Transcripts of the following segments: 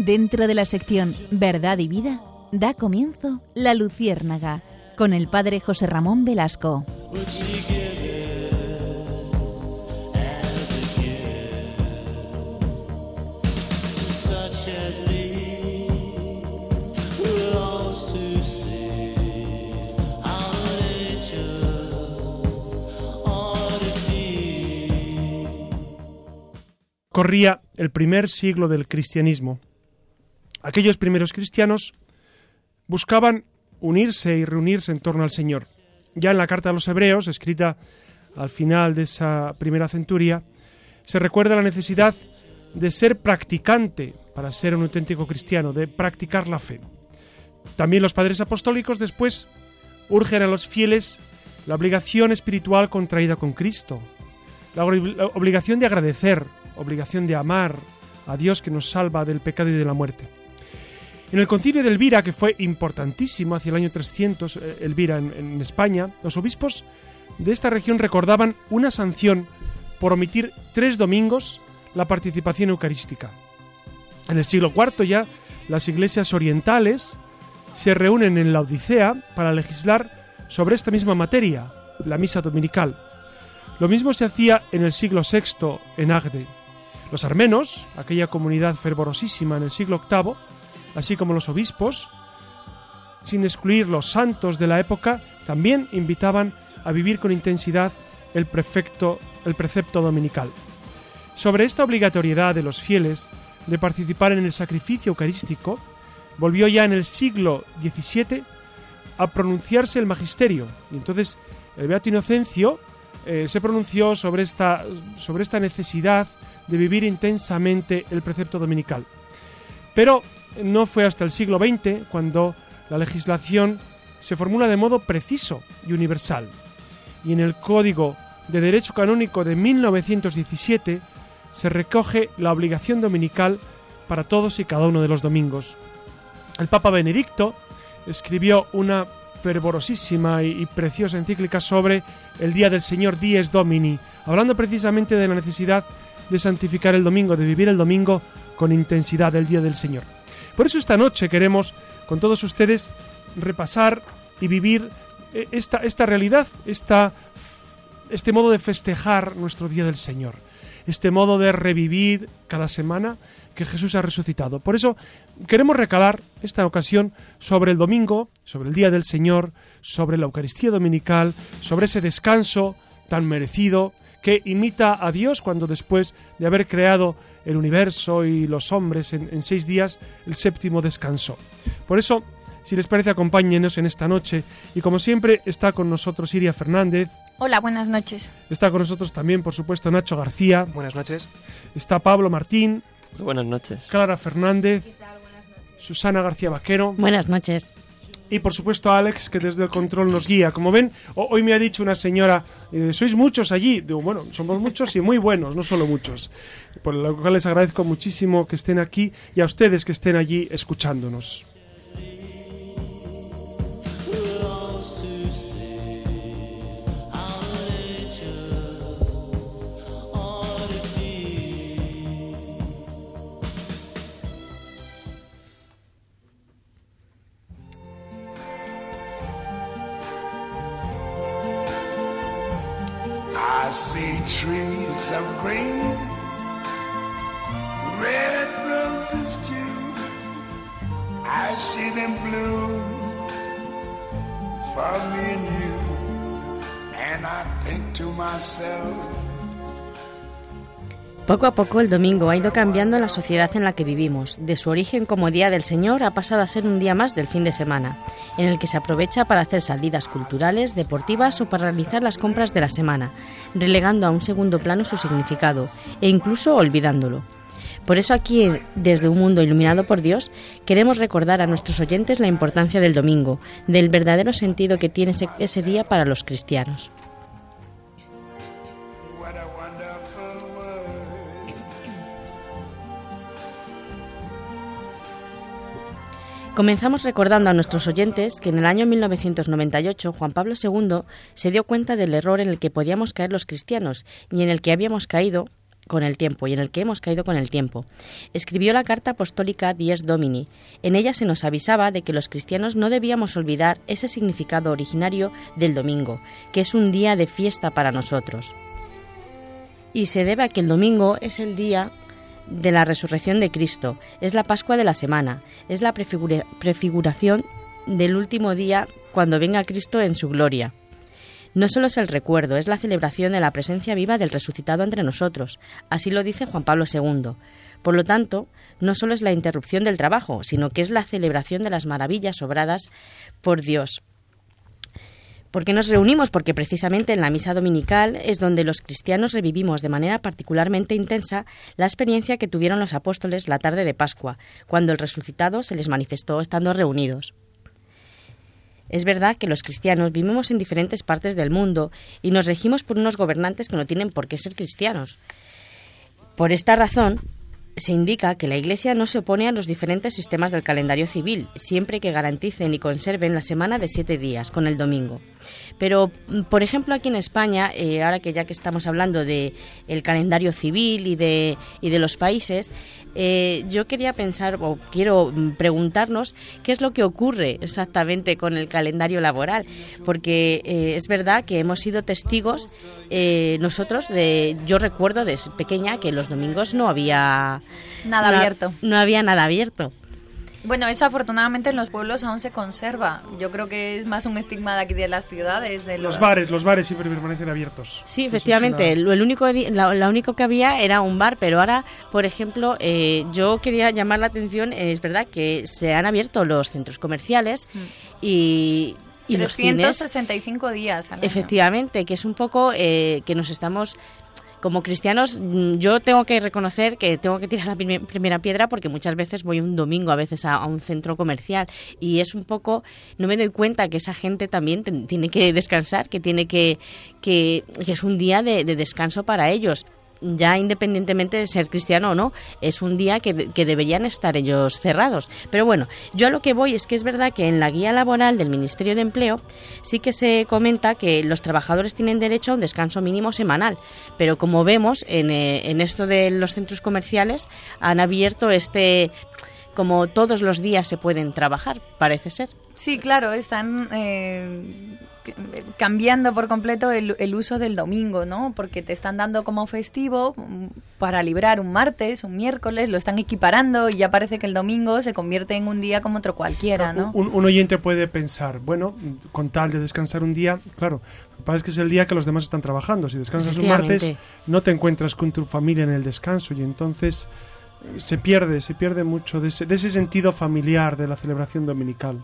Dentro de la sección Verdad y Vida, da comienzo La Luciérnaga con el padre José Ramón Velasco. Corría el primer siglo del cristianismo. Aquellos primeros cristianos buscaban unirse y reunirse en torno al Señor. Ya en la carta a los hebreos, escrita al final de esa primera centuria, se recuerda la necesidad de ser practicante para ser un auténtico cristiano, de practicar la fe. También los padres apostólicos después urgen a los fieles la obligación espiritual contraída con Cristo, la obligación de agradecer, obligación de amar a Dios que nos salva del pecado y de la muerte. En el concilio de Elvira, que fue importantísimo hacia el año 300, eh, Elvira en, España, los obispos de esta región recordaban una sanción por omitir tres domingos la participación eucarística. En el siglo IV ya las iglesias orientales se reúnen en la Odisea para legislar sobre esta misma materia, la misa dominical. Lo mismo se hacía en el siglo VI en Agde. Los armenos, aquella comunidad fervorosísima en el siglo VIII, así como los obispos, sin excluir los santos de la época, también invitaban a vivir con intensidad el, el precepto dominical. Sobre esta obligatoriedad de los fieles de participar en el sacrificio eucarístico, volvió ya en el siglo XVII a pronunciarse el magisterio. Y entonces el Beato Inocencio eh, se pronunció sobre esta, sobre esta necesidad de vivir intensamente el precepto dominical. Pero no fue hasta el siglo XX cuando la legislación se formula de modo preciso y universal. Y en el Código de Derecho Canónico de 1917 se recoge la obligación dominical para todos y cada uno de los domingos. El Papa Benedicto escribió una fervorosísima y, preciosa encíclica sobre el Día del Señor Dies Domini, hablando precisamente de la necesidad de santificar el domingo, de vivir el domingo con intensidad el Día del Señor. Por eso esta noche queremos con todos ustedes repasar y vivir eh, esta, esta realidad, esta, este modo de festejar nuestro Día del Señor, este modo de revivir cada semana que Jesús ha resucitado. Por eso queremos recalar esta ocasión sobre el domingo, sobre el Día del Señor, sobre la Eucaristía Dominical, sobre ese descanso tan merecido que imita a Dios cuando después de haber creado el universo y los hombres en, seis días, el séptimo descansó. Por eso, si les parece, acompáñenos en esta noche y como siempre está con nosotros Iria Fernández. Hola, buenas noches. Está con nosotros también, por supuesto, Nacho García. Buenas noches. Está Pablo Martín. buenas noches. Clara Fernández. Susana García Vaquero. Buenas noches y por supuesto Alex que desde el control nos guía. Como ven, hoy me ha dicho una señora, eh, sois muchos allí. Digo, bueno, somos muchos y muy buenos, no solo muchos. Por lo cual les agradezco muchísimo que estén aquí y a ustedes que estén allí escuchándonos. I see trees of green, red roses too. I see them bloom for me and you. And I think to myself, Poco a poco el domingo ha ido cambiando la sociedad en la que vivimos. De su origen como Día del Señor ha pasado a ser un día más del fin de semana, en el que se aprovecha para hacer salidas culturales, deportivas o para realizar las compras de la semana, relegando a un segundo plano su significado e incluso olvidándolo. Por eso aquí, desde un mundo iluminado por Dios, queremos recordar a nuestros oyentes la importancia del domingo, del verdadero sentido que tiene ese, día para los cristianos. Comenzamos recordando a nuestros oyentes que en el año 1998 Juan Pablo II se dio cuenta del error en el que podíamos caer los cristianos y en el que habíamos caído con el tiempo y en el que hemos caído con el tiempo. Escribió la carta apostólica Dies Domini. En ella se nos avisaba de que los cristianos no debíamos olvidar ese significado originario del domingo, que es un día de fiesta para nosotros. Y se debe a que el domingo es el día de la resurrección de Cristo, es la Pascua de la semana, es la prefiguración del último día cuando venga Cristo en su gloria. No solo es el recuerdo, es la celebración de la presencia viva del resucitado entre nosotros. Así lo dice Juan Pablo II. Por lo tanto, no solo es la interrupción del trabajo, sino que es la celebración de las maravillas obradas por Dios. ¿Por qué nos reunimos? Porque precisamente en la misa dominical es donde los cristianos revivimos de manera particularmente intensa la experiencia que tuvieron los apóstoles la tarde de Pascua, cuando el resucitado se les manifestó estando reunidos. Es verdad que los cristianos vivimos en diferentes partes del mundo y nos regimos por unos gobernantes que no tienen por qué ser cristianos. Por esta razón, se indica que la Iglesia no se opone a los diferentes sistemas del calendario civil, siempre que garanticen y conserven la semana de siete días, con el domingo. Pero, mm, por ejemplo, aquí en España, eh, ahora que ya que estamos hablando de el calendario civil y de, y de los países, eh, yo quería pensar o quiero mm, preguntarnos qué es lo que ocurre exactamente con el calendario laboral, porque eh, es verdad que hemos sido testigos nosotros de, yo recuerdo desde pequeña que los domingos no había nada abierto, no había nada abierto. Bueno, eso afortunadamente en los pueblos aún se conserva. Yo creo que es más un estigma de aquí de las ciudades. De los... bares, los bares siempre permanecen abiertos. Sí, efectivamente. El, único, la, único que había era un bar, pero ahora, por ejemplo, eh, yo quería llamar la atención, es verdad que se han abierto los centros comerciales mm. y y 365 los cines, días. efectivamente, que es un poco eh, que nos estamos como cristianos mm, yo tengo que reconocer que tengo que tirar la primera piedra porque muchas veces voy un domingo a veces a, un centro comercial y es un poco no me doy cuenta que esa gente también tiene que descansar que tiene que que, es un día de descanso para ellos ya independientemente de ser cristiano o no, es un día que, deberían estar ellos cerrados. Pero bueno, yo a lo que voy es que es verdad que en la guía laboral del Ministerio de Empleo sí que se comenta que los trabajadores tienen derecho a un descanso mínimo semanal, pero como vemos en, eh, en esto de los centros comerciales han abierto este como todos los días se pueden trabajar, parece ser. Sí, claro, están eh, cambiando por completo el, uso del domingo, ¿no? Porque te están dando como festivo para librar un martes, un miércoles, lo están equiparando y ya parece que el domingo se convierte en un día como otro cualquiera, ¿no? Un, oyente puede pensar, bueno, con tal de descansar un día, claro, lo que pasa es que es el día que los demás están trabajando. Si descansas un martes, no te encuentras con tu familia en el descanso y entonces eh, se pierde, se pierde mucho de ese, de ese sentido familiar de la celebración dominical.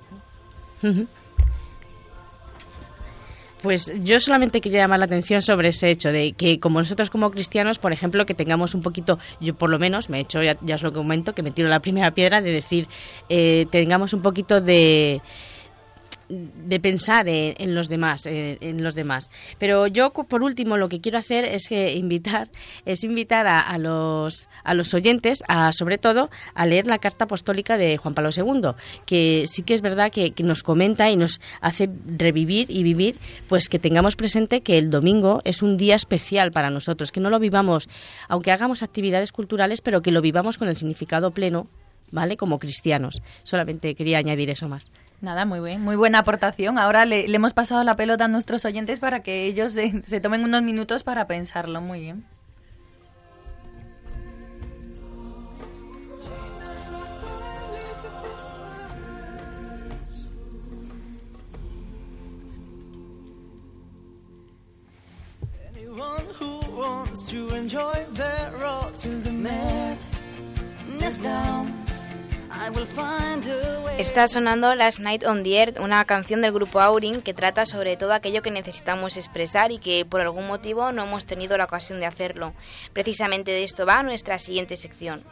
Pues yo solamente quería llamar la atención sobre ese hecho de que como nosotros como cristianos, por ejemplo, que tengamos un poquito, yo por lo menos me he hecho, ya, os lo comento, que me tiro la primera piedra de decir, eh, tengamos un poquito de de pensar en, los demás en, los demás. Pero yo por último lo que quiero hacer es que invitar es invitar a, los a los oyentes a sobre todo a leer la carta apostólica de Juan Pablo II que sí que es verdad que, nos comenta y nos hace revivir y vivir pues que tengamos presente que el domingo es un día especial para nosotros que no lo vivamos aunque hagamos actividades culturales pero que lo vivamos con el significado pleno vale como cristianos. Solamente quería añadir eso más Nada, muy bien, muy buena aportación. Ahora le, hemos pasado la pelota a nuestros oyentes para que ellos se, tomen unos minutos para pensarlo. Muy bien. Está sonando Last Night on the Earth, una canción del grupo Aurin que trata sobre todo aquello que necesitamos expresar y que por algún motivo no hemos tenido la ocasión de hacerlo. Precisamente de esto va nuestra siguiente sección.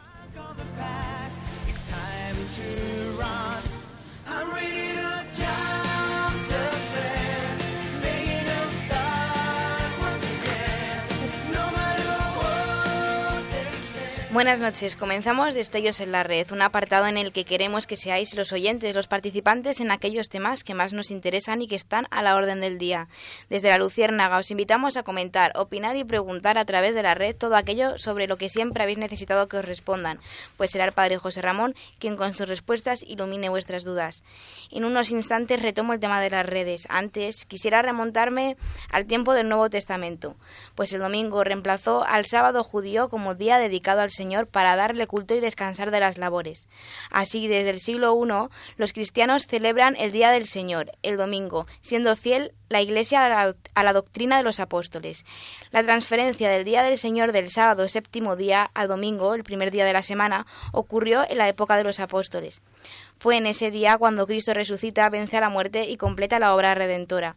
Buenas noches. Comenzamos Destellos en la Red, un apartado en el que queremos que seáis los oyentes, los participantes en aquellos temas que más nos interesan y que están a la orden del día. Desde la Luciérnaga os invitamos a comentar, opinar y preguntar a través de la red todo aquello sobre lo que siempre habéis necesitado que os respondan, pues será el Padre José Ramón quien con sus respuestas ilumine vuestras dudas. En unos instantes retomo el tema de las redes. Antes quisiera remontarme al tiempo del Nuevo Testamento, pues el domingo reemplazó al sábado judío como día dedicado al Señor para darle culto y descansar de las labores. Así, desde el siglo I, los cristianos celebran el Día del Señor, el domingo, siendo fiel la Iglesia a la, doctrina de los apóstoles. La transferencia del Día del Señor del sábado séptimo día al domingo, el primer día de la semana, ocurrió en la época de los apóstoles. Fue en ese día cuando Cristo resucita, vence a la muerte y completa la obra redentora.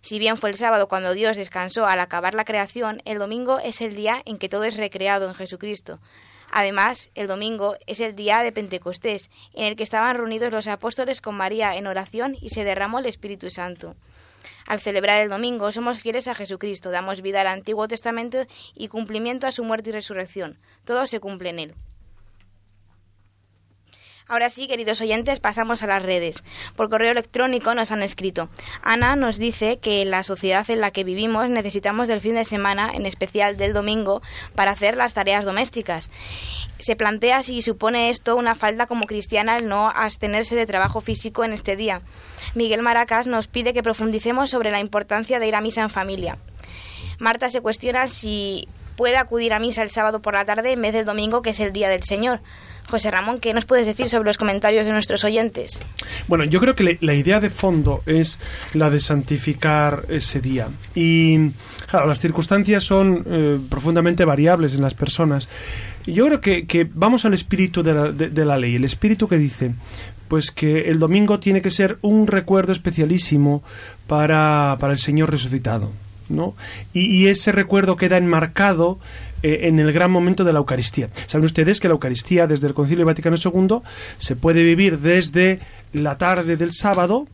Si bien fue el sábado cuando Dios descansó al acabar la creación, el domingo es el día en que todo es recreado en Jesucristo. Además, el domingo es el día de Pentecostés, en el que estaban reunidos los apóstoles con María en oración y se derramó el Espíritu Santo. Al celebrar el domingo somos fieles a Jesucristo, damos vida al Antiguo Testamento y cumplimiento a su muerte y resurrección. Todo se cumple en él. Ahora sí, queridos oyentes, pasamos a las redes. Por correo electrónico nos han escrito. Ana nos dice que en la sociedad en la que vivimos necesitamos del fin de semana, en especial del domingo, para hacer las tareas domésticas. Se plantea si supone esto una falta como cristiana el no abstenerse de trabajo físico en este día. Miguel Maracas nos pide que profundicemos sobre la importancia de ir a misa en familia. Marta se cuestiona si puede acudir a misa el sábado por la tarde en vez del domingo, que es el día del Señor. José Ramón, ¿qué nos puedes decir sobre los comentarios de nuestros oyentes? Bueno, yo creo que la idea de fondo es la de santificar ese día. Y claro, las circunstancias son eh, profundamente variables en las personas. Yo creo que, vamos al espíritu de la, de la ley, el espíritu que dice, pues que el domingo tiene que ser un recuerdo especialísimo para, para el Señor resucitado. ¿no? Y, ese recuerdo queda enmarcado eh, en el gran momento de la Eucaristía. Saben ustedes que la Eucaristía desde el Concilio Vaticano II se puede vivir desde la tarde del sábado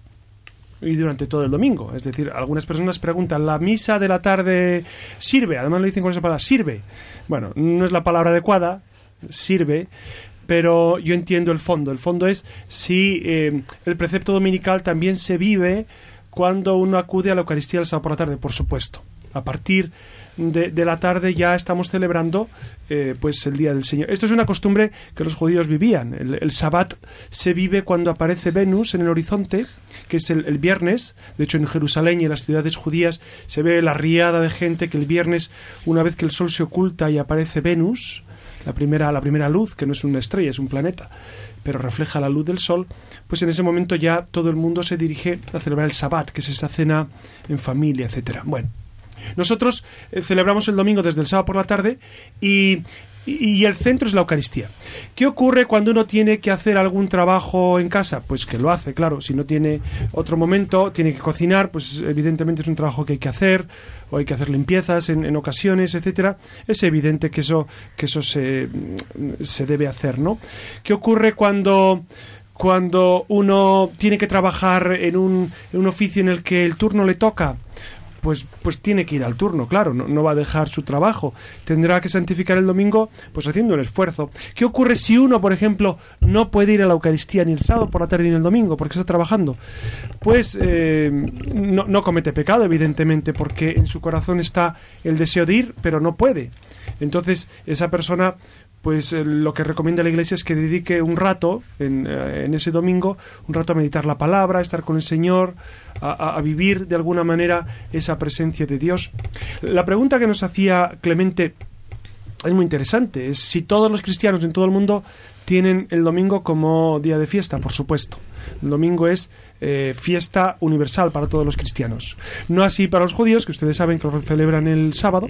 y durante todo el domingo. Es decir, algunas personas preguntan, ¿la misa de la tarde sirve? Además le dicen con esa palabra, sirve. Bueno, no es la palabra adecuada, sirve, pero yo entiendo el fondo. El fondo es si eh, el precepto dominical también se vive cuando uno acude a la Eucaristía el sábado por la tarde, por supuesto. A partir de, la tarde ya estamos celebrando eh, pues el Día del Señor. Esto es una costumbre que los judíos vivían. El, Sabbat se vive cuando aparece Venus en el horizonte, que es el, viernes. De hecho, en Jerusalén y en las ciudades judías se ve la riada de gente que el viernes, una vez que el sol se oculta y aparece Venus, la primera, la primera luz, que no es una estrella, es un planeta, pero refleja la luz del sol, pues en ese momento ya todo el mundo se dirige a celebrar el Sabbat, que es esa cena en familia, etcétera. Bueno, nosotros eh, celebramos el domingo desde el sábado por la tarde y el centro es la Eucaristía. ¿Qué ocurre cuando uno tiene que hacer algún trabajo en casa? Pues que lo hace, claro. Si no tiene otro momento, tiene que cocinar, pues evidentemente es un trabajo que hay que hacer, o hay que hacer limpiezas en, ocasiones, etcétera. Es evidente que eso, que eso se, se debe hacer, ¿no? ¿Qué ocurre cuando cuando uno tiene que trabajar en un, en un oficio en el que el turno le toca? Pues, pues tiene que ir al turno, claro, no, va a dejar su trabajo. Tendrá que santificar el domingo, pues haciendo el esfuerzo. ¿Qué ocurre si uno, por ejemplo, no puede ir a la Eucaristía ni el sábado por la tarde ni el domingo porque está trabajando? Pues eh, no, no comete pecado, evidentemente, porque en su corazón está el deseo de ir, pero no puede. Entonces, esa persona pues eh, lo que recomienda la Iglesia es que dedique un rato en, eh, en, ese domingo, un rato a meditar la palabra, a estar con el Señor, a, vivir de alguna manera esa presencia de Dios. La pregunta que nos hacía Clemente es muy interesante, es si todos los cristianos en todo el mundo tienen el domingo como día de fiesta, por supuesto. El domingo es eh, fiesta universal para todos los cristianos. No así para los judíos, que ustedes saben que lo celebran el sábado,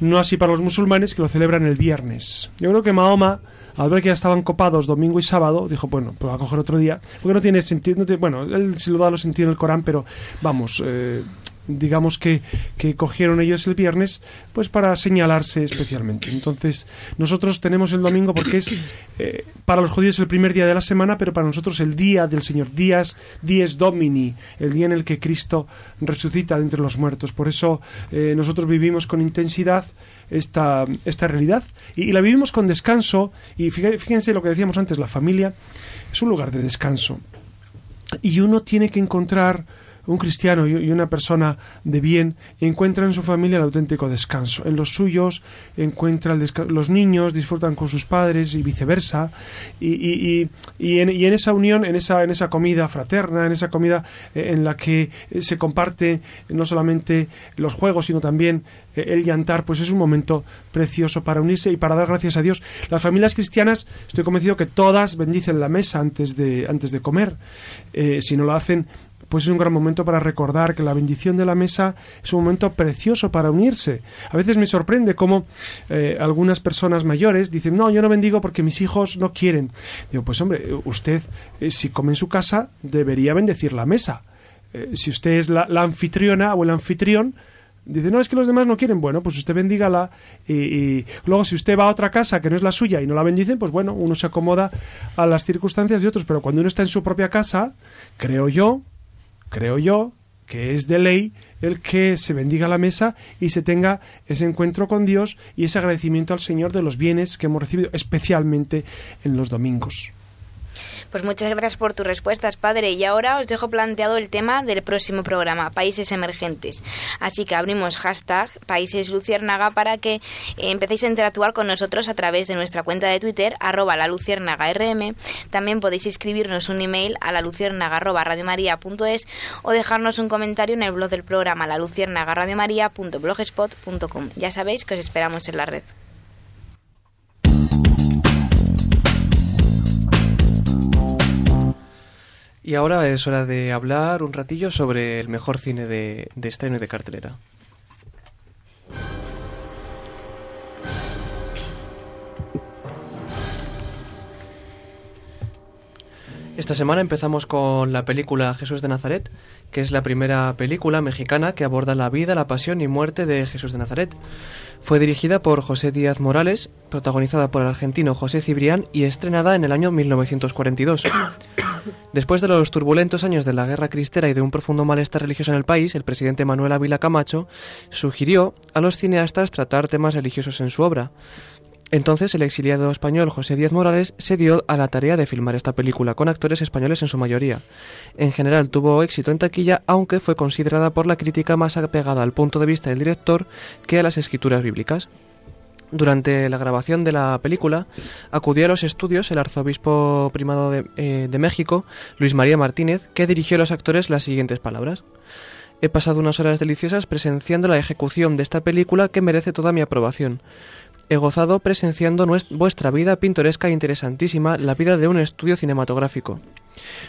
no así para los musulmanes, que lo celebran el viernes. Yo creo que Mahoma, al ver que ya estaban copados domingo y sábado, dijo, bueno, pues a coger otro día, porque no tiene sentido, bueno, él sí lo da lo sentido en el Corán, pero vamos, eh, digamos que, que, cogieron ellos el viernes, pues para señalarse especialmente. Entonces, nosotros tenemos el domingo porque es eh, para los judíos el primer día de la semana, pero para nosotros el día del Señor, días, dies domini, el día en el que Cristo resucita de entre los muertos. Por eso eh, nosotros vivimos con intensidad esta, esta realidad y, la vivimos con descanso y fíjense lo que decíamos antes, la familia es un lugar de descanso y uno tiene que encontrar un cristiano y una persona de bien encuentra en su familia el auténtico descanso. En los suyos encuentra el los niños disfrutan con sus padres y viceversa. Y, en, esa unión, en esa, en esa comida fraterna, en esa comida eh, en la que eh, se comparte no solamente los juegos, sino también eh, el llantar, pues es un momento precioso para unirse y para dar gracias a Dios. Las familias cristianas, estoy convencido que todas bendicen la mesa antes de, antes de comer. si no lo hacen, pues es un gran momento para recordar que la bendición de la mesa es un momento precioso para unirse. A veces me sorprende cómo eh, algunas personas mayores dicen, no, yo no bendigo porque mis hijos no quieren. Digo, pues hombre, usted eh, si come en su casa debería bendecir la mesa. Eh, si usted es la, anfitriona o el anfitrión, Dice, no, es que los demás no quieren. Bueno, pues usted bendígala. Y, y, luego, si usted va a otra casa que no es la suya y no la bendicen, pues bueno, uno se acomoda a las circunstancias de otros. Pero cuando uno está en su propia casa, creo yo creo yo, que es de ley el que se bendiga la mesa y se tenga ese encuentro con Dios y ese agradecimiento al Señor de los bienes que hemos recibido, especialmente en los domingos. Pues muchas gracias por tus respuestas, padre. Y ahora os dejo planteado el tema del próximo programa, Países Emergentes. Así que abrimos hashtag Países Luciérnaga para que eh, empecéis a interactuar con nosotros a través de nuestra cuenta de Twitter, arroba la rm. También podéis escribirnos un email a la luciérnaga arroba radiomaria.es o dejarnos un comentario en el blog del programa la luciérnaga radiomaria.blogspot.com. Ya sabéis que os esperamos en la red. Y ahora es hora de hablar un ratillo sobre el mejor cine de, de estreno y de cartelera. Esta semana empezamos con la película Jesús de Nazaret, que es la primera película mexicana que aborda la vida, la pasión y muerte de Jesús de Nazaret. Fue dirigida por José Díaz Morales, protagonizada por el argentino José Cibrián y estrenada en el año 1942. Después de los turbulentos años de la guerra cristera y de un profundo malestar religioso en el país, el presidente Manuel Ávila Camacho sugirió a los cineastas tratar temas religiosos en su obra. Entonces el exiliado español José Díaz Morales se dio a la tarea de filmar esta película con actores españoles en su mayoría. En general tuvo éxito en taquilla, aunque fue considerada por la crítica más apegada al punto de vista del director que a las escrituras bíblicas. Durante la grabación de la película acudió a los estudios el arzobispo primado de, eh, de México, Luis María Martínez, que dirigió a los actores las siguientes palabras. He pasado unas horas deliciosas presenciando la ejecución de esta película que merece toda mi aprobación he gozado presenciando vuestra vida pintoresca e interesantísima, la vida de un estudio cinematográfico.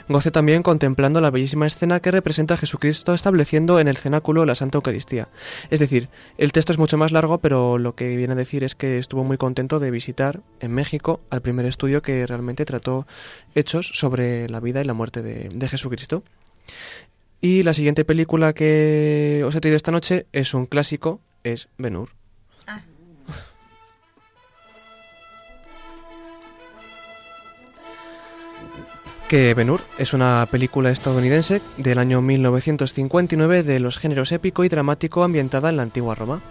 Gocé también contemplando la bellísima escena que representa a Jesucristo estableciendo en el cenáculo la Santa Eucaristía. Es decir, el texto es mucho más largo, pero lo que viene a decir es que estuvo muy contento de visitar en México al primer estudio que realmente trató hechos sobre la vida y la muerte de, de Jesucristo. Y la siguiente película que os he traído esta noche es un clásico, es Benur. Que Ben-Hur es una película estadounidense del año 1959 de los géneros épico y dramático ambientada en la antigua Roma.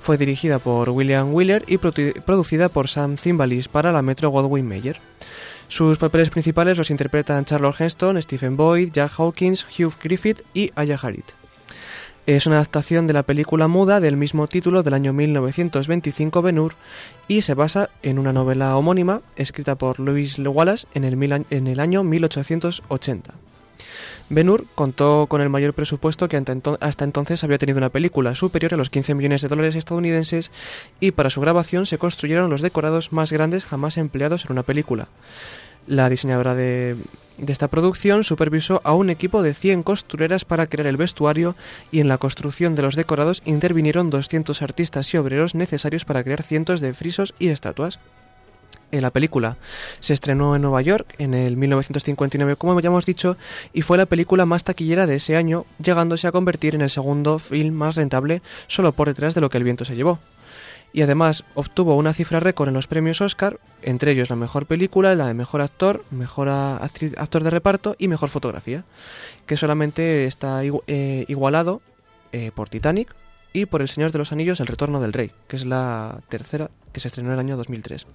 Fue dirigida por William Wheeler y producida por Sam Zimbalist para la Metro Goldwyn Mayer. Sus papeles principales los interpretan Charlotte Heston, Stephen Boyd, Jack Hawkins, Hugh Griffith y Aya Harriet. Es una adaptación de la película muda del mismo título del año 1925 Ben-Hur y se basa en una novela homónima escrita por Louis Wallace en el, en el año 1880. Ben-Hur contó con el mayor presupuesto que hasta entonces había tenido una película, superior a los 15 millones de dólares estadounidenses, y para su grabación se construyeron los decorados más grandes jamás empleados en una película. La diseñadora de, esta producción supervisó a un equipo de 100 costureras para crear el vestuario y en la construcción de los decorados intervinieron 200 artistas y obreros necesarios para crear cientos de frisos y estatuas. La película se estrenó en Nueva York en el 1959, como ya hemos dicho, y fue la película más taquillera de ese año, llegándose a convertir en el segundo film más rentable solo por detrás de lo que el viento se llevó y además obtuvo una cifra récord en los premios Oscar, entre ellos la mejor película, la de mejor actor, mejor actor de reparto y mejor fotografía, que solamente está eh, igualado eh, por Titanic y por El Señor de los Anillos, El Retorno del Rey, que es la tercera que se estrenó en el año 2003.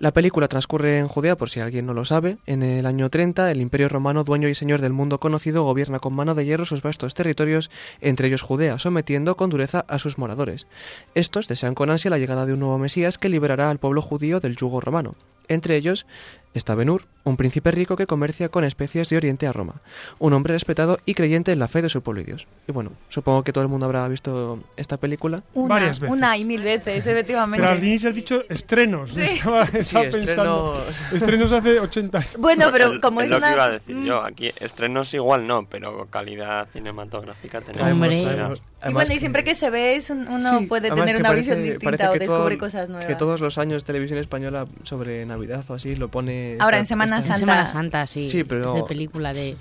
La película transcurre en Judea, por si alguien no lo sabe. En el año 30, el Imperio Romano, dueño y señor del mundo conocido, gobierna con mano de hierro sus vastos territorios, entre ellos Judea, sometiendo con dureza a sus moradores. Estos desean con ansia la llegada de un nuevo Mesías que liberará al pueblo judío del yugo romano. Entre ellos está Benur, un príncipe rico que comercia con especies de Oriente a Roma, un hombre respetado y creyente en la fe de su pueblo y Dios. Y bueno, supongo que todo el mundo habrá visto esta película. Una, Varias veces. Una y mil veces, efectivamente. Pero al inicio has dicho estrenos. Estaba, estaba pensando. estrenos. Estrenos hace 80 años. Bueno, pero como es es, lo una... que iba a decir Mm. yo. Aquí estrenos igual no, pero calidad cinematográfica tenemos. Hombre. Traemos- Y bueno, y siempre que se ve es un- uno Sí, puede además tener una parece- visión distinta o descubre todo- cosas nuevas. Que todos los años televisión española sobre Navidad o así lo pone. Ahora, esta- en Semana esta- En Santa. Semana Santa, sí. Sí, pero- Es de película de...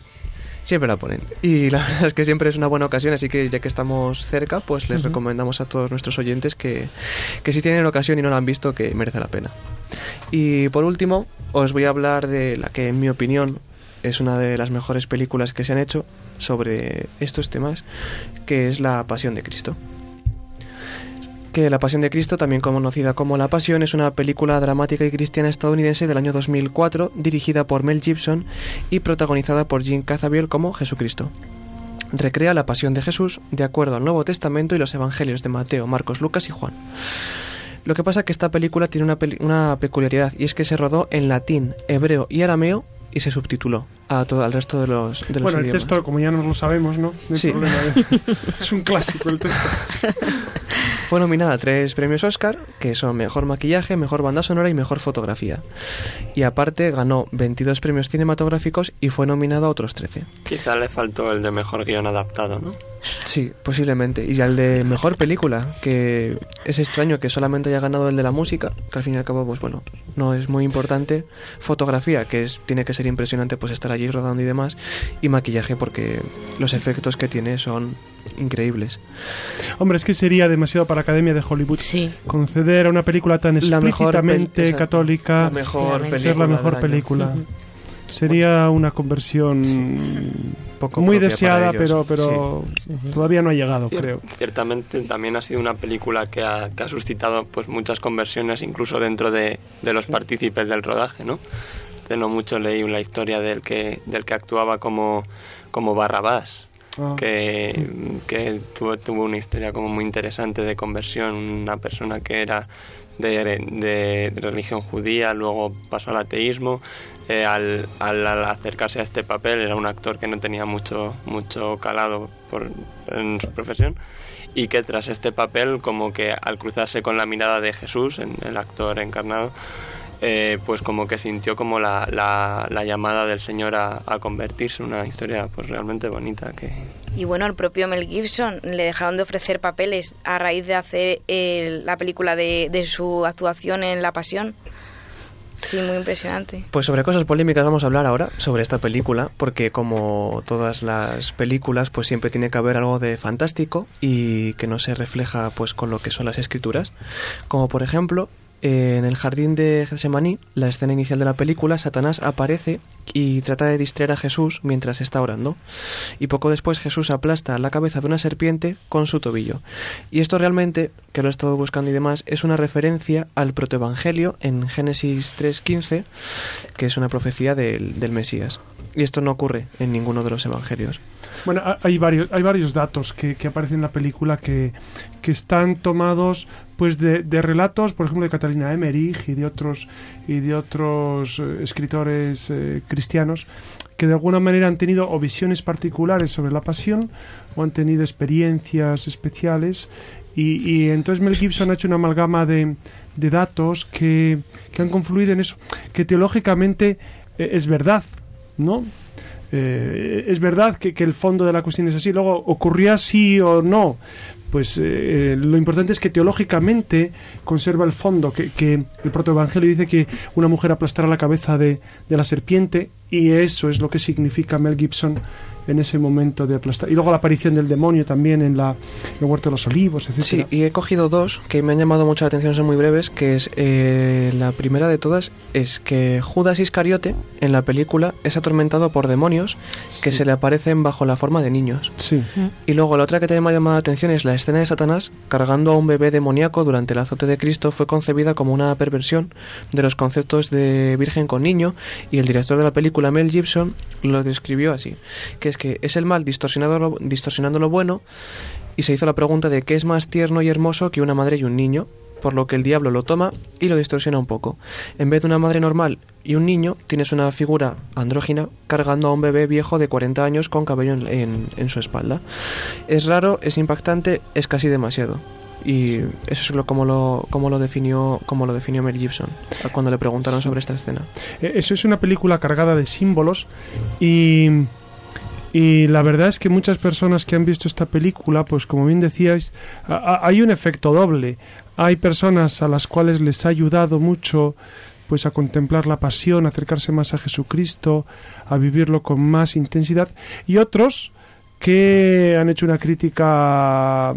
Siempre la ponen. Y la verdad es que siempre es una buena ocasión, así que ya que estamos cerca, pues les recomendamos a todos nuestros oyentes que, que si tienen ocasión y no la han visto, que merece la pena. Y por último, os voy a hablar de la que en mi opinión es una de las mejores películas que se han hecho sobre estos temas, que es La Pasión de Cristo. Que La Pasión de Cristo, también conocida como La Pasión, es una película dramática y cristiana estadounidense del año 2004, dirigida por Mel Gibson y protagonizada por Jim Caviezel como Jesucristo. Recrea la pasión de Jesús de acuerdo al Nuevo Testamento y los Evangelios de Mateo, Marcos, Lucas y Juan. Lo que pasa es que esta película tiene una, una peculiaridad y es que se rodó en latín, hebreo y arameo y se subtituló a todo al resto de los, de los Bueno, el idiomas. texto, como ya nos lo sabemos, ¿no? No hay Sí. problema. es un clásico el texto. Fue nominada a tres premios Oscar, que son Mejor Maquillaje, Mejor Banda Sonora y Mejor Fotografía. Y aparte ganó 22 premios cinematográficos y fue nominado a otros 13. Quizá le faltó el de mejor guion adaptado, ¿no? Sí, posiblemente. Y al de Mejor Película, que es extraño que solamente haya ganado el de la música, que al fin y al cabo, pues bueno, no es muy importante. Fotografía, que es, tiene que ser impresionante pues estar allí rodando y demás. Y maquillaje, porque los efectos que tiene son increíbles. Hombre, es que sería demasiado para la Academia de Hollywood Sí. conceder a una película tan explícitamente católica La mejor Ser película. ser la mejor película. Sería una conversión Poco muy deseada, pero, pero todavía no ha llegado, Cier- creo. Ciertamente también ha sido una película que ha, que ha suscitado pues muchas conversiones incluso dentro de, de los partícipes del rodaje, ¿no? Hace no mucho leí una historia del que, del que actuaba como, como Barrabás, Ah. que, que tuvo, tuvo una historia como muy interesante de conversión, una persona que era de, de- de religión judía, luego pasó al ateísmo. eh, al, al- al acercarse a este papel era un actor que no tenía mucho, mucho calado por, en su profesión y que tras este papel como que al cruzarse con la mirada de Jesús, en el actor encarnado, eh, pues como que sintió como la, la, la llamada del Señor a, a convertirse, una historia pues realmente bonita que, Y bueno, el propio Mel Gibson le dejaron de ofrecer papeles a raíz de hacer eh, la película de, de su actuación en La Pasión. Sí, muy impresionante. Pues sobre cosas polémicas vamos a hablar ahora, sobre esta película, porque como todas las películas, pues siempre tiene que haber algo de fantástico y que no se refleja pues con lo que son las escrituras. Como por ejemplo, en el jardín de Getsemaní, la escena inicial de la película, Satanás aparece y trata de distraer a Jesús mientras está orando. Y poco después Jesús aplasta la cabeza de una serpiente con su tobillo. Y esto realmente, que lo he estado buscando y demás, es una referencia al protoevangelio en Génesis 3.15, que es una profecía del, del Mesías. Y esto no ocurre en ninguno de los evangelios. Bueno, ha- hay varios, hay varios datos que, que aparecen en la película que, que están tomados pues de, de relatos, por ejemplo, de Catalina Emmerich y de otros y de otros eh, escritores eh, cristianos que de alguna manera han tenido o visiones particulares sobre la pasión o han tenido experiencias especiales y, y entonces Mel Gibson ha hecho una amalgama de, de datos que, que han confluido en eso, que teológicamente eh, es verdad, ¿no? Eh, es verdad que, el fondo de la cuestión es así. Luego, ¿ocurría sí o no? Pues eh, lo importante es que teológicamente conserva el fondo, que, que el protoevangelio dice que una mujer aplastará la cabeza de la serpiente y eso es lo que significa Mel Gibson en ese momento de aplastar. Y luego la aparición del demonio también en la en el huerto de los olivos, etc. Sí, y he cogido dos que me han llamado mucho la atención, son muy breves, que es eh, la primera de todas es que Judas Iscariote en la película es atormentado por demonios que se le aparecen bajo la forma de niños. Sí. Y luego la otra que también me ha llamado la atención es la escena de Satanás cargando a un bebé demoníaco durante el azote de Cristo fue concebida como una perversión de los conceptos de virgen con niño y el director de la película Mel Gibson lo describió así, que es que es el mal distorsionado lo- distorsionando lo bueno y se hizo la pregunta de qué es más tierno y hermoso que una madre y un niño, por lo que el diablo lo toma y lo distorsiona un poco. En vez de una madre normal y un niño, tienes una figura andrógina cargando a un bebé viejo de 40 años con cabello en, en- en su espalda. Es raro, es impactante, es casi demasiado. Y eso es lo, como, lo, como, lo definió, como lo definió Mel Gibson cuando le preguntaron sobre esta escena. Eh, Eso es una película cargada de símbolos y, y la verdad es que muchas personas que han visto esta película, pues como bien decíais, hay un efecto doble. Hay personas a las cuales les ha ayudado mucho pues a contemplar la pasión, a acercarse más a Jesucristo, a vivirlo con más intensidad y otros que han hecho una crítica,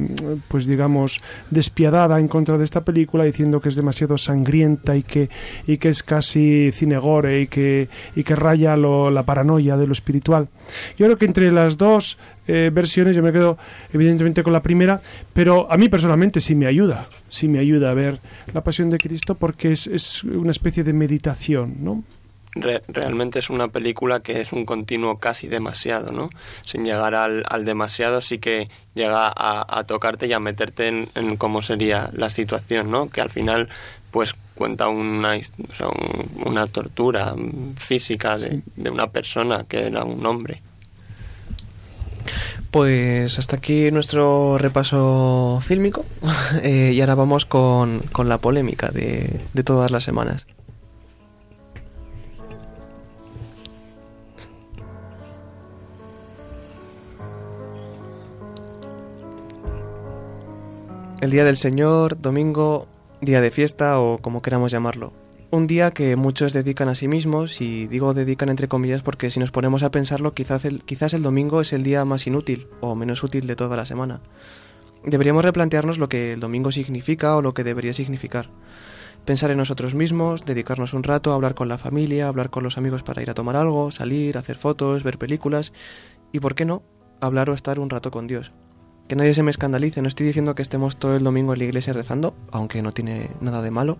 pues digamos, despiadada en contra de esta película, diciendo que es demasiado sangrienta y que, y que es casi cinegore y que, y que raya lo- la paranoia de lo espiritual. Yo creo que entre las dos eh, versiones yo me quedo evidentemente con la primera, pero a mí personalmente sí me ayuda, sí me ayuda a ver la pasión de Cristo porque es, es una especie de meditación, ¿no? Re- realmente es una película que es un continuo casi demasiado, ¿no? Sin llegar al, al demasiado sí que llega a, a tocarte y a meterte en, en cómo sería la situación, ¿no? Que al final pues cuenta una, o sea, un- una tortura física de, de una persona que era un hombre. Pues hasta aquí nuestro repaso fílmico Eh, y ahora vamos con, con la polémica de, de todas las semanas. El Día del Señor, domingo, día de fiesta o como queramos llamarlo. Un día que muchos dedican a sí mismos y digo dedican entre comillas porque si nos ponemos a pensarlo quizás el, quizás el domingo es el día más inútil o menos útil de toda la semana. Deberíamos replantearnos lo que el domingo significa o lo que debería significar. Pensar en nosotros mismos, dedicarnos un rato a hablar con la familia, hablar con los amigos para ir a tomar algo, salir, hacer fotos, ver películas y, ¿por qué no?, hablar o estar un rato con Dios. Que nadie se me escandalice, no estoy diciendo que estemos todo el domingo en la iglesia rezando, aunque no tiene nada de malo,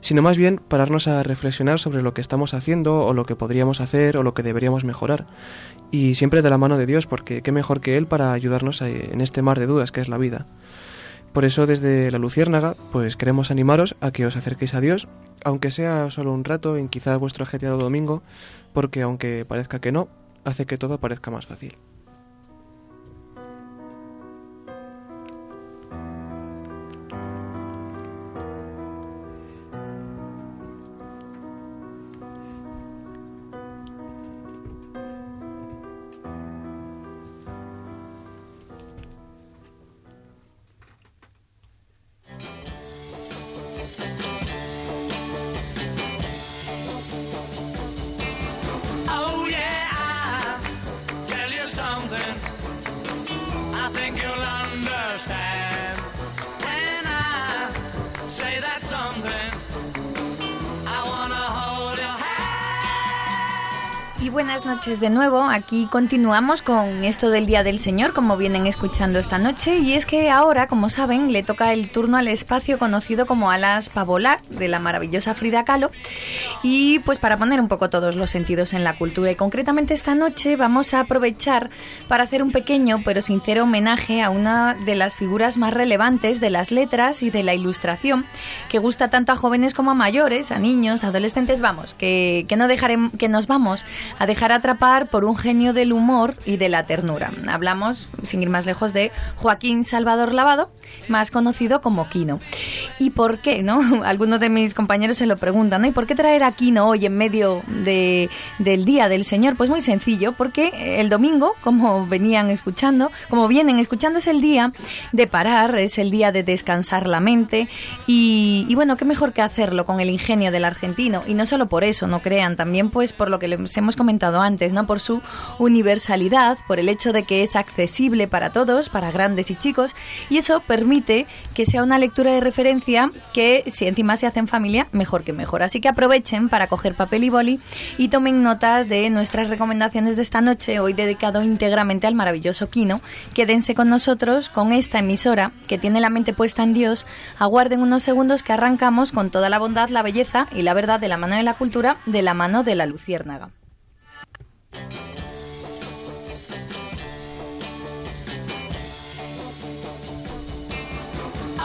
sino más bien pararnos a reflexionar sobre lo que estamos haciendo o lo que podríamos hacer o lo que deberíamos mejorar. Y siempre de la mano de Dios, porque qué mejor que Él para ayudarnos en este mar de dudas que es la vida. Por eso desde la Luciérnaga, pues queremos animaros a que os acerquéis a Dios, aunque sea solo un rato en quizá vuestro ajetreado domingo, porque aunque parezca que no, hace que todo parezca más fácil. Something. Buenas noches de nuevo. Aquí continuamos con esto del Día del Señor, como vienen escuchando esta noche. Y es que ahora, como saben, le toca el turno al espacio conocido como Alas Pavolar de la maravillosa Frida Kahlo. Y pues para poner un poco todos los sentidos en la cultura. Y concretamente esta noche vamos a aprovechar para hacer un pequeño pero sincero homenaje a una de las figuras más relevantes de las letras y de la ilustración, que gusta tanto a jóvenes como a mayores, a niños, adolescentes, vamos, que, que no dejaremos, que nos vamos a dejar atrapar por un genio del humor y de la ternura. Hablamos, sin ir más lejos, de Joaquín Salvador Lavado, más conocido como Quino. ¿Y por qué, no? Algunos de mis compañeros se lo preguntan. ¿Y por qué traer a Quino hoy en medio de, del Día del Señor? Pues muy sencillo, porque el domingo, como venían escuchando, como vienen escuchando, es el día de parar, es el día de descansar la mente y, y bueno, qué mejor que hacerlo con el ingenio del argentino. Y no solo por eso, no crean, también pues por lo que les hemos comentado antes, ¿no? Por su universalidad, por el hecho de que es accesible para todos, para grandes y chicos, y eso permite que sea una lectura de referencia que si encima se hace en familia, mejor que mejor. Así que aprovechen para coger papel y boli y tomen notas de nuestras recomendaciones de esta noche, hoy dedicado íntegramente al maravilloso Kino. Quédense con nosotros con esta emisora que tiene la mente puesta en Dios. Aguarden unos segundos que arrancamos con toda la bondad, la belleza y la verdad de la mano de la cultura, de la mano de la luciérnaga.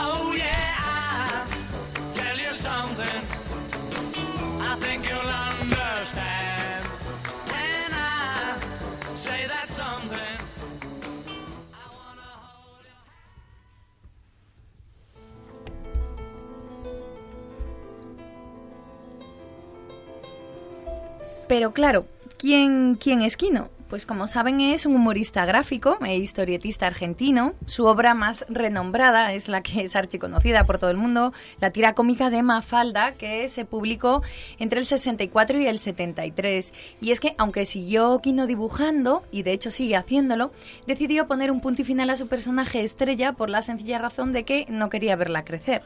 Oh yeah, tell you something. I think you'll understand when I say that something. Pero claro, ¿quién, quién es Kino? Pues como saben es un humorista gráfico e historietista argentino. Su obra más renombrada es la que es archiconocida por todo el mundo, la tira cómica de Mafalda, que se publicó entre el 64 y el 73. Y es que, aunque siguió Kino dibujando, y de hecho sigue haciéndolo, decidió poner un punto y final a su personaje estrella por la sencilla razón de que no quería verla crecer.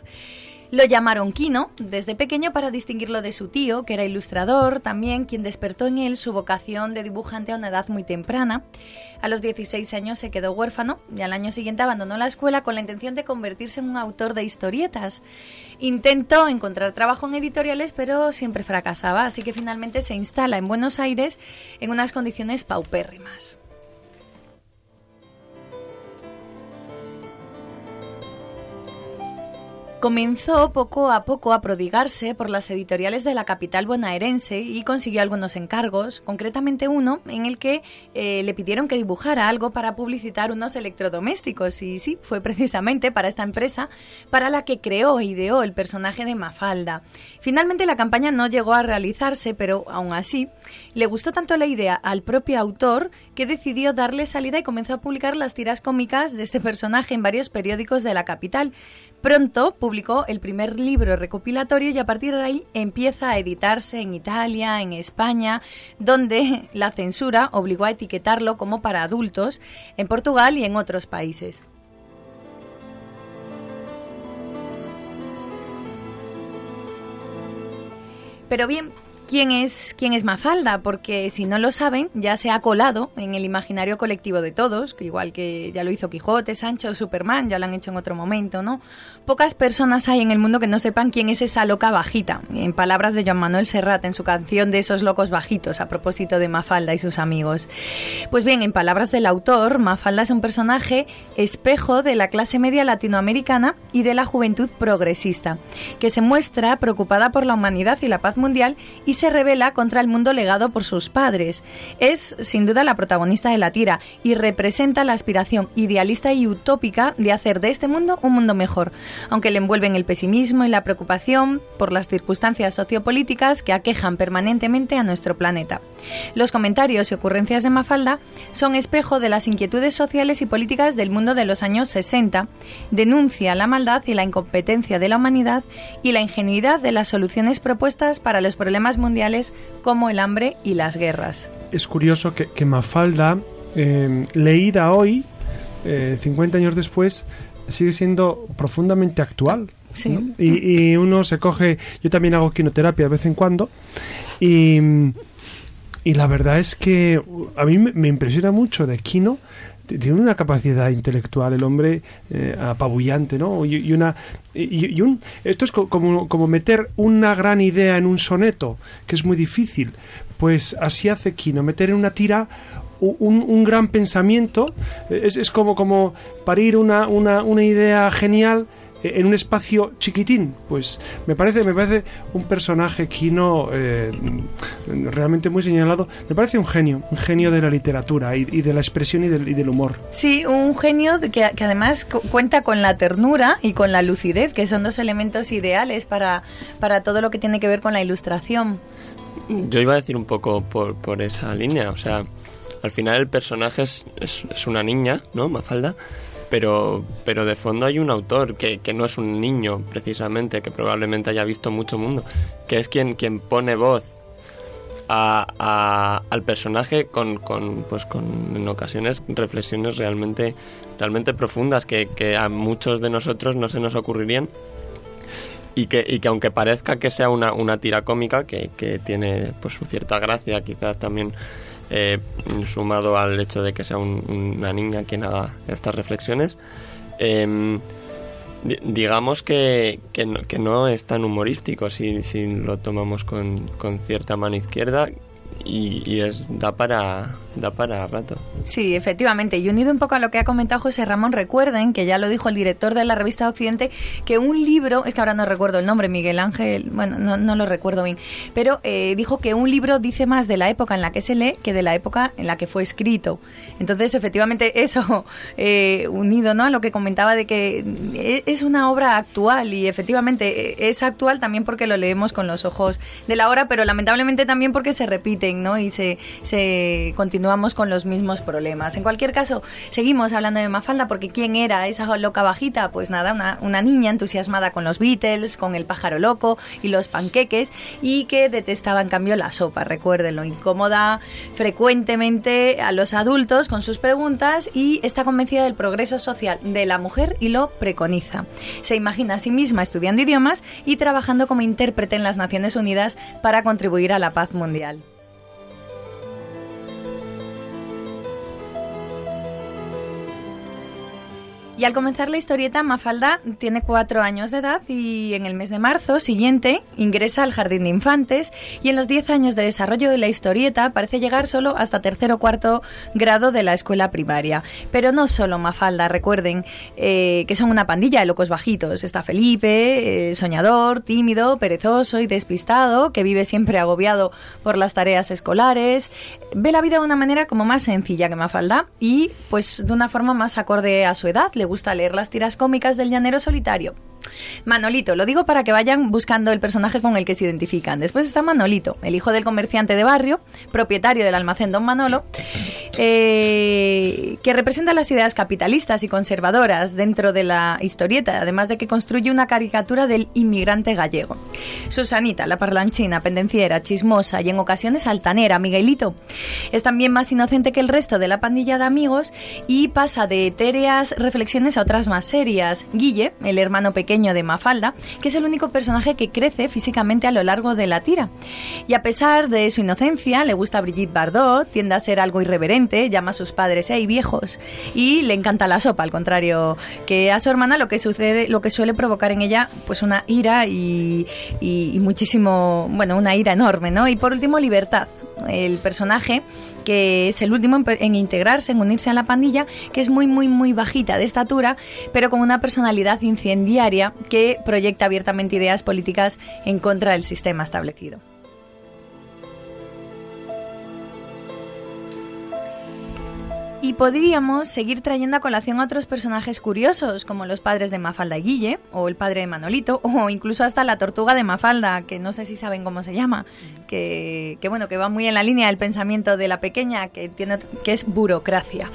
Lo llamaron Kino desde pequeño para distinguirlo de su tío, que era ilustrador, también quien despertó en él su vocación de dibujante a una edad muy temprana. A los 16 años se quedó huérfano y al año siguiente abandonó la escuela con la intención de convertirse en un autor de historietas. Intentó encontrar trabajo en editoriales, pero siempre fracasaba, así que finalmente se instala en Buenos Aires en unas condiciones paupérrimas. Comenzó poco a poco a prodigarse por las editoriales de la capital bonaerense y consiguió algunos encargos, concretamente uno en el que eh, le pidieron que dibujara algo para publicitar unos electrodomésticos y sí, fue precisamente para esta empresa para la que creó e ideó el personaje de Mafalda. Finalmente la campaña no llegó a realizarse, pero aún así le gustó tanto la idea al propio autor que decidió darle salida y comenzó a publicar las tiras cómicas de este personaje en varios periódicos de la capital. Pronto publicó el primer libro recopilatorio y a partir de ahí empieza a editarse en Italia, en España, donde la censura obligó a etiquetarlo como para adultos, en Portugal y en otros países. Pero bien, ¿quién es, quién es Mafalda? Porque si no lo saben, ya se ha colado en el imaginario colectivo de todos, igual que ya lo hizo Quijote, Sancho Superman, ya lo han hecho en otro momento, ¿no? Pocas personas hay en el mundo que no sepan quién es esa loca bajita, en palabras de Joan Manuel Serrat en su canción de esos locos bajitos, a propósito de Mafalda y sus amigos. Pues bien, en palabras del autor, Mafalda es un personaje espejo de la clase media latinoamericana y de la juventud progresista, que se muestra preocupada por la humanidad y la paz mundial y se revela contra el mundo legado por sus padres. Es, sin duda, la protagonista de la tira y representa la aspiración idealista y utópica de hacer de este mundo un mundo mejor, aunque le envuelven el pesimismo y la preocupación por las circunstancias sociopolíticas que aquejan permanentemente a nuestro planeta. Los comentarios y ocurrencias de Mafalda son espejo de las inquietudes sociales y políticas del mundo de los años 60, denuncia la maldad y la incompetencia de la humanidad y la ingenuidad de las soluciones propuestas para los problemas mundiales como el hambre y las guerras. Es curioso que, que Mafalda, eh, leída hoy, eh, 50 años después, sigue siendo profundamente actual. Sí. ¿no? Y, y uno se coge, yo también hago quinoterapia de vez en cuando, y, y la verdad es que a mí me, me impresiona mucho de Kino, t- tiene una capacidad intelectual el hombre eh, apabullante, ¿no? Y, una y, y un esto es co- como, como meter una gran idea en un soneto, que es muy difícil. Pues así hace Kino, meter en una tira un, un gran pensamiento, eh, es, es como, como parir una, una, una idea genial en un espacio chiquitín pues me parece me parece un personaje Kino eh, realmente muy señalado me parece un genio un genio de la literatura y, y de la expresión y del, y del humor Sí, un genio que, que además cu- cuenta con la ternura y con la lucidez, que son dos elementos ideales para, para todo lo que tiene que ver con la ilustración. Yo iba a decir un poco por, por esa línea, o sea, al final el personaje es, es, es una niña, ¿no? Mafalda, pero, pero de fondo hay un autor que, que no es un niño precisamente, que probablemente haya visto mucho mundo, que es quien, quien pone voz a- a- al personaje con, con, pues con en ocasiones reflexiones realmente realmente profundas que, que a muchos de nosotros no se nos ocurrirían y que, y que aunque parezca que sea una, una tira cómica que, que tiene pues su cierta gracia quizás también eh, sumado al hecho de que sea un- una niña quien haga estas reflexiones em, di- digamos que, que, no, es tan humorístico si, si lo tomamos con, con cierta mano izquierda y, da para da para rato Sí, efectivamente. Y unido un poco a lo que ha comentado José Ramón, recuerden que ya lo dijo el director de la revista Occidente, que un libro, es que ahora no recuerdo el nombre, Miguel Ángel, bueno, no, no lo recuerdo bien, pero eh, dijo que un libro dice más de la época en la que se lee que de la época en la que fue escrito. Entonces, efectivamente, eso eh, unido ¿no? a lo que comentaba de que e- es una obra actual y efectivamente eh, es actual también porque lo leemos con los ojos de la hora, pero lamentablemente también porque se repiten ¿no? y se, se continuamos con los mismos problemas. En cualquier caso, seguimos hablando de Mafalda porque ¿quién era esa loca bajita? Pues nada, una, niña entusiasmada con los Beatles, con el pájaro loco y los panqueques y que detestaba en cambio la sopa, recuérdenlo, incómoda frecuentemente a los adultos con sus preguntas y está convencida del progreso social de la mujer y lo preconiza. Se imagina a sí misma estudiando idiomas y trabajando como intérprete en las Naciones Unidas para contribuir a la paz mundial. Y al comenzar la historieta, Mafalda tiene cuatro años de edad y en el mes de marzo siguiente ingresa al jardín de infantes y en los diez años de desarrollo de la historieta parece llegar solo hasta tercero o cuarto grado de la escuela primaria. Pero no solo Mafalda, recuerden eh, que son una pandilla de locos bajitos. Está Felipe, eh, soñador, tímido, perezoso y despistado, que vive siempre agobiado por las tareas escolares. Ve la vida de una manera como más sencilla que Mafalda y pues de una forma más acorde a su edad. Le gusta leer las tiras cómicas del llanero solitario. Manolito, lo digo para que vayan buscando el personaje con el que se identifican. Después está Manolito, el hijo del comerciante de barrio, propietario del almacén Don Manolo, eh, que representa las ideas capitalistas y conservadoras dentro de la historieta, además de que construye una caricatura del inmigrante gallego. Susanita, la parlanchina, pendenciera, chismosa y en ocasiones altanera, Miguelito, es también más inocente que el resto de la pandilla de amigos y pasa de etéreas reflexiones a otras más serias. Guille, el hermano de Mafalda, que es el único personaje que crece físicamente a lo largo de la tira. Y a pesar de su inocencia, le gusta Brigitte Bardot, tiende a ser algo irreverente, llama a sus padres hey viejos y le encanta la sopa, al contrario que a su hermana lo que sucede, lo que suele provocar en ella pues una ira y- y muchísimo, bueno, una ira enorme, ¿no? Y por último, libertad. El personaje que es el último en, integrarse, en unirse a la pandilla, que es muy, muy, muy bajita de estatura, pero con una personalidad incendiaria que proyecta abiertamente ideas políticas en contra del sistema establecido. Y podríamos seguir trayendo a colación a otros personajes curiosos, como los padres de Mafalda y Guille, o el padre de Manolito, o incluso hasta la tortuga de Mafalda, que no sé si saben cómo se llama, que, que bueno, que va muy en la línea del pensamiento de la pequeña, que, tiene, que es burocracia.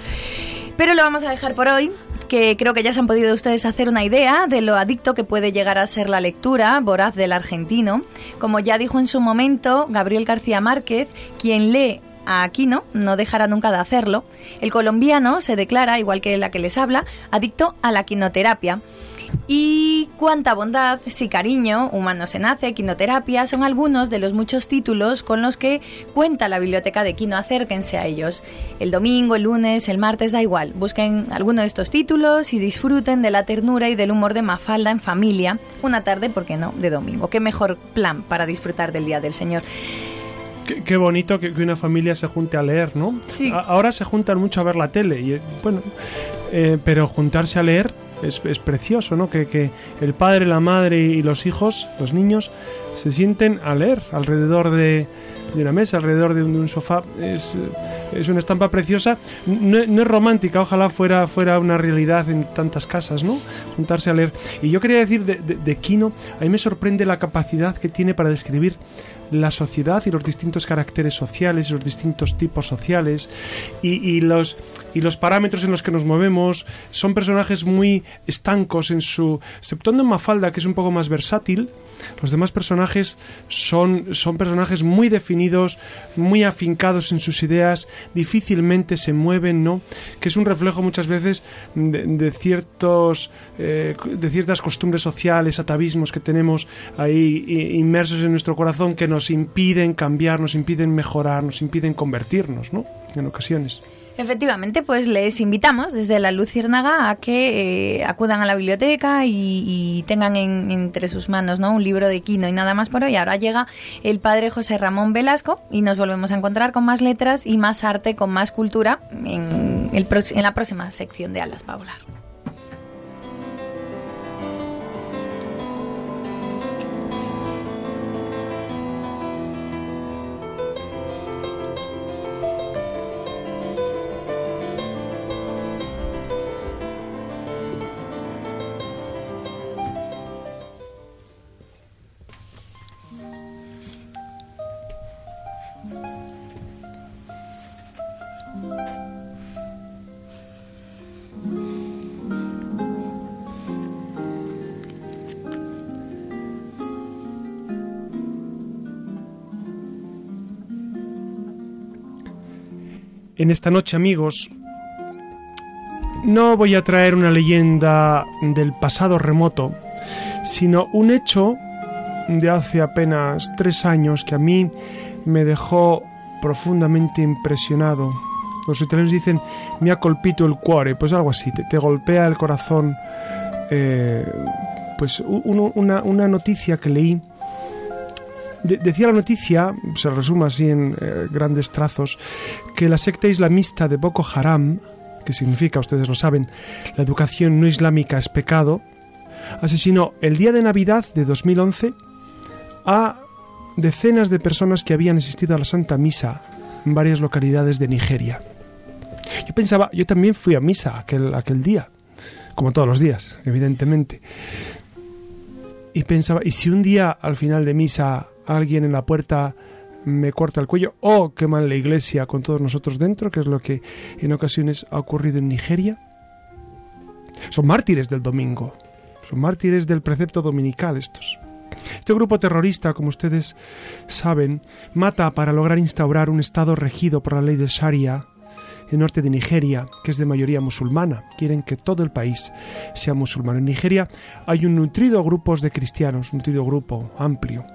Pero lo vamos a dejar por hoy, que creo que ya se han podido ustedes hacer una idea de lo adicto que puede llegar a ser la lectura voraz del argentino. Como ya dijo en su momento Gabriel García Márquez, quien lee a Aquino no dejará nunca de hacerlo. El colombiano se declara, igual que la que les habla, adicto a la quinoterapia. Y cuánta bondad, si cariño, humano se nace, quinoterapia, son algunos de los muchos títulos con los que cuenta la biblioteca de Quino. Acérquense a ellos. El domingo, el lunes, el martes, da igual. Busquen alguno de estos títulos y disfruten de la ternura y del humor de Mafalda en familia. Una tarde, ¿por qué no?, de domingo. Qué mejor plan para disfrutar del Día del Señor. Qué, qué bonito que, que una familia se junte a leer, ¿no? Sí. A- ahora se juntan mucho a ver la tele, y bueno, eh, pero juntarse a leer es, es precioso, ¿no? Que, que el padre, la madre y los hijos, los niños, se sienten a leer alrededor de, de una mesa, alrededor de un, de un sofá. Es, eh, es una estampa preciosa. No, no es romántica, ojalá fuera, fuera una realidad en tantas casas, ¿no? Juntarse a leer. Y yo quería decir de, de, de Quino, a mí me sorprende la capacidad que tiene para describir la sociedad y los distintos caracteres sociales los distintos tipos sociales y, y los y los parámetros en los que nos movemos son personajes muy estancos en su exceptuando en Mafalda que es un poco más versátil Los demás personajes son, son personajes muy definidos, muy afincados en sus ideas, difícilmente se mueven, ¿no? Que es un reflejo muchas veces de, ciertos, eh, de ciertas costumbres sociales, atavismos que tenemos ahí inmersos en nuestro corazón que nos impiden cambiar, nos impiden mejorar, nos impiden convertirnos, ¿no? En ocasiones. Efectivamente, pues les invitamos desde la Luciérnaga a que eh, acudan a la biblioteca y, tengan en- entre sus manos ¿no? un libro de Quino y nada más por hoy. Ahora llega el padre José Ramón Velasco y nos volvemos a encontrar con más letras y más arte, con más cultura en, el en la próxima sección de Alas para volar. En esta noche, amigos, no voy a traer una leyenda del pasado remoto, sino un hecho de hace apenas tres años que a mí me dejó profundamente impresionado. Los italianos dicen mi ha colpito el cuore, pues algo así, te, golpea el corazón. eh, pues una noticia que leí de- decía la noticia, se resume así en eh, grandes trazos, que la secta islamista de Boko Haram, que significa, ustedes lo saben, la educación no islámica es pecado, asesinó el día de Navidad de 2011 a decenas de personas que habían asistido a la Santa Misa en varias localidades de Nigeria. Yo pensaba, yo también fui a misa aquel, aquel día, como todos los días, evidentemente. Y pensaba, ¿y si un día al final de misa alguien en la puerta me corta el cuello o queman la iglesia con todos nosotros dentro, que es lo que en ocasiones ha ocurrido en Nigeria? Son mártires del domingo, son mártires del precepto dominical estos. Este grupo terrorista, como ustedes saben, mata para lograr instaurar un Estado regido por la ley de Sharia en el norte de Nigeria, que es de mayoría musulmana. Quieren que todo el país sea musulmán. En Nigeria hay un nutrido grupo de cristianos, un nutrido grupo amplio.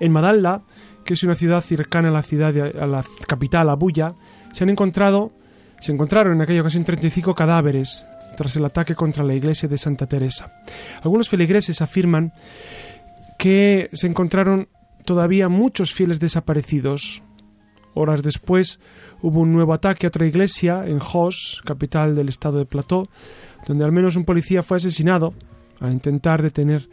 En Madalla, que es una ciudad cercana a la ciudad a la capital, Abuya, se han encontrado, se encontraron en aquella ocasión 35 cadáveres tras el ataque contra la iglesia de Santa Teresa. Algunos feligreses afirman que se encontraron todavía muchos fieles desaparecidos. Horas después hubo un nuevo ataque a otra iglesia en Jos, capital del estado de Plateau, donde al menos un policía fue asesinado al intentar detener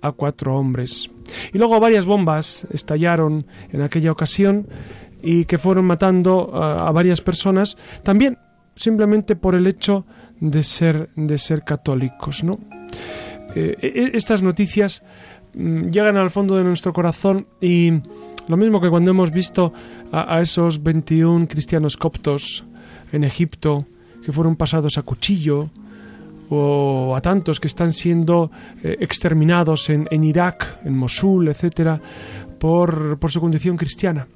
a cuatro hombres. Y luego varias bombas estallaron en aquella ocasión y que fueron matando a, varias personas, también simplemente por el hecho de ser, de ser católicos, ¿no? Eh, e- estas noticias mm, llegan al fondo de nuestro corazón y lo mismo que cuando hemos visto a, a esos 21 cristianos coptos en Egipto que fueron pasados a cuchillo o a tantos que están siendo eh, exterminados en, en Irak, en Mosul, etcétera, por, por su condición cristiana.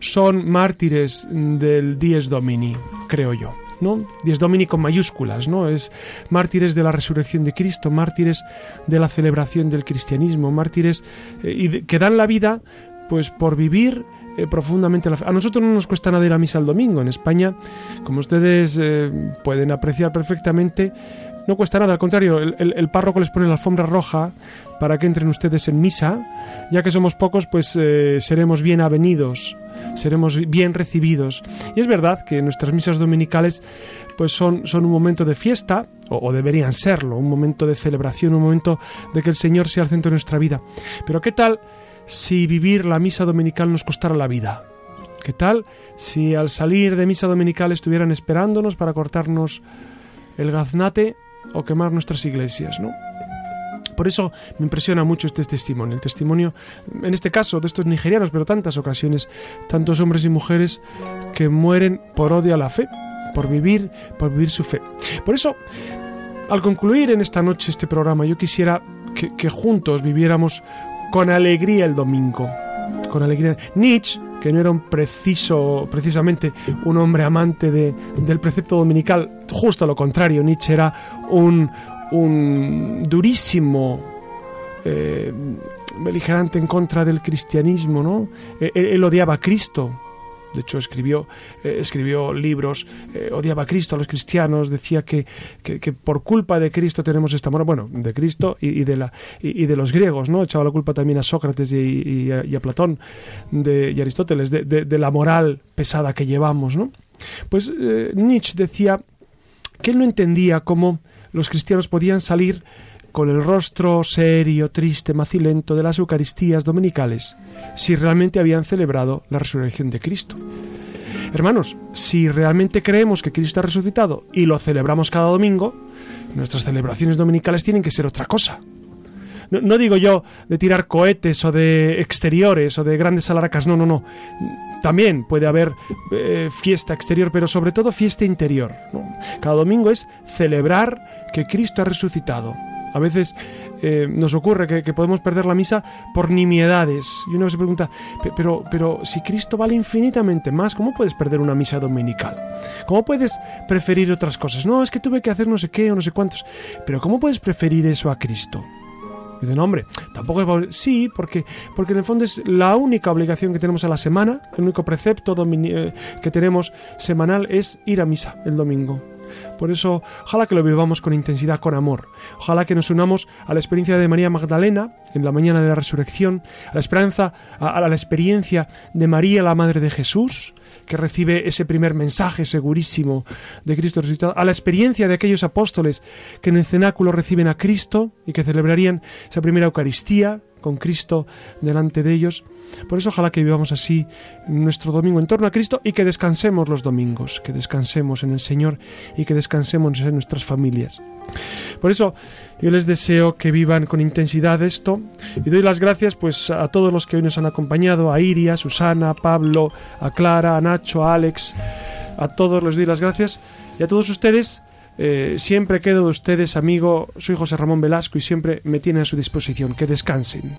Son mártires del Dies Domini, creo yo. ¿no? Dies Domini con mayúsculas, ¿no? Es mártires de la resurrección de Cristo, mártires de la celebración del cristianismo, mártires eh, y que dan la vida pues por vivir eh, profundamente la fe. A nosotros no nos cuesta nada ir a misa el domingo. En España, como ustedes pueden apreciar perfectamente, no cuesta nada. Al contrario, el, el- párroco les pone la alfombra roja para que entren ustedes en misa. Ya que somos pocos, pues eh, seremos bien avenidos, seremos bien recibidos. Y es verdad que nuestras misas dominicales pues son, son un momento de fiesta, o, o deberían serlo, un momento de celebración, un momento de que el Señor sea el centro de nuestra vida. Pero ¿qué tal si vivir la misa dominical nos costara la vida? ¿Qué tal si al salir de misa dominical estuvieran esperándonos para cortarnos el gaznate o quemar nuestras iglesias, ¿no? Por eso me impresiona mucho este testimonio, el testimonio, en este caso, de estos nigerianos, pero tantas ocasiones, tantos hombres y mujeres que mueren por odio a la fe, por vivir, por vivir su fe. Por eso, al concluir en esta noche este programa, yo quisiera que, que juntos viviéramos con alegría el domingo. Con alegría. Nietzsche, que no era un preciso, precisamente un hombre amante de- del precepto dominical, justo lo contrario, Nietzsche era un, durísimo eh, beligerante en contra del cristianismo, ¿no? Eh, Él, él odiaba a Cristo. De hecho, escribió, eh, escribió libros, eh, odiaba a Cristo, a los cristianos, decía que, que- por culpa de Cristo tenemos esta moral, bueno, de Cristo y, de, la, y, de los griegos, ¿no? Echaba la culpa también a Sócrates y, a, Platón de, y Aristóteles de la moral pesada que llevamos, ¿no? Pues eh, Nietzsche decía que él no entendía cómo los cristianos podían salir con el rostro serio, triste, macilento de las Eucaristías dominicales si realmente habían celebrado la resurrección de Cristo. Hermanos, si realmente creemos que Cristo ha resucitado y lo celebramos cada domingo, nuestras celebraciones dominicales tienen que ser otra cosa. No, digo yo de tirar cohetes o de exteriores o de grandes alaracas, no, no, no. También puede haber eh, fiesta exterior, pero sobre todo fiesta interior. Cada domingo es celebrar que Cristo ha resucitado. A veces eh, nos ocurre que, podemos perder la misa por nimiedades. Y uno se pregunta, "Pe- pero, pero si Cristo vale infinitamente más, ¿cómo puedes perder una misa dominical? ¿Cómo puedes preferir otras cosas? No, es que tuve que hacer no sé qué o no sé cuántos. Pero ¿cómo puedes preferir eso a Cristo? Dicen, hombre, tampoco es... Sí, porque, porque en el fondo es la única obligación que tenemos a la semana, el único precepto eh, que tenemos semanal es ir a misa el domingo. Por eso, ojalá que lo vivamos con intensidad, con amor. Ojalá que nos unamos a la experiencia de María Magdalena en la mañana de la resurrección, a la esperanza, a, a la experiencia de María, la Madre de Jesús, que recibe ese primer mensaje segurísimo de Cristo resucitado, a la experiencia de aquellos apóstoles que en el cenáculo reciben a Cristo y que celebrarían esa primera Eucaristía con Cristo delante de ellos. Por eso ojalá que vivamos así nuestro domingo en torno a Cristo y que descansemos los domingos, que descansemos en el Señor y que descansemos en nuestras familias. Por eso yo les deseo que vivan con intensidad esto y doy las gracias pues a todos los que hoy nos han acompañado, a Iria, a Susana, a Pablo, a Clara, a Nacho, a Alex, a todos les doy las gracias y a todos ustedes eh, siempre quedo de ustedes amigo, soy José Ramón Velasco y siempre me tienen a su disposición, que descansen.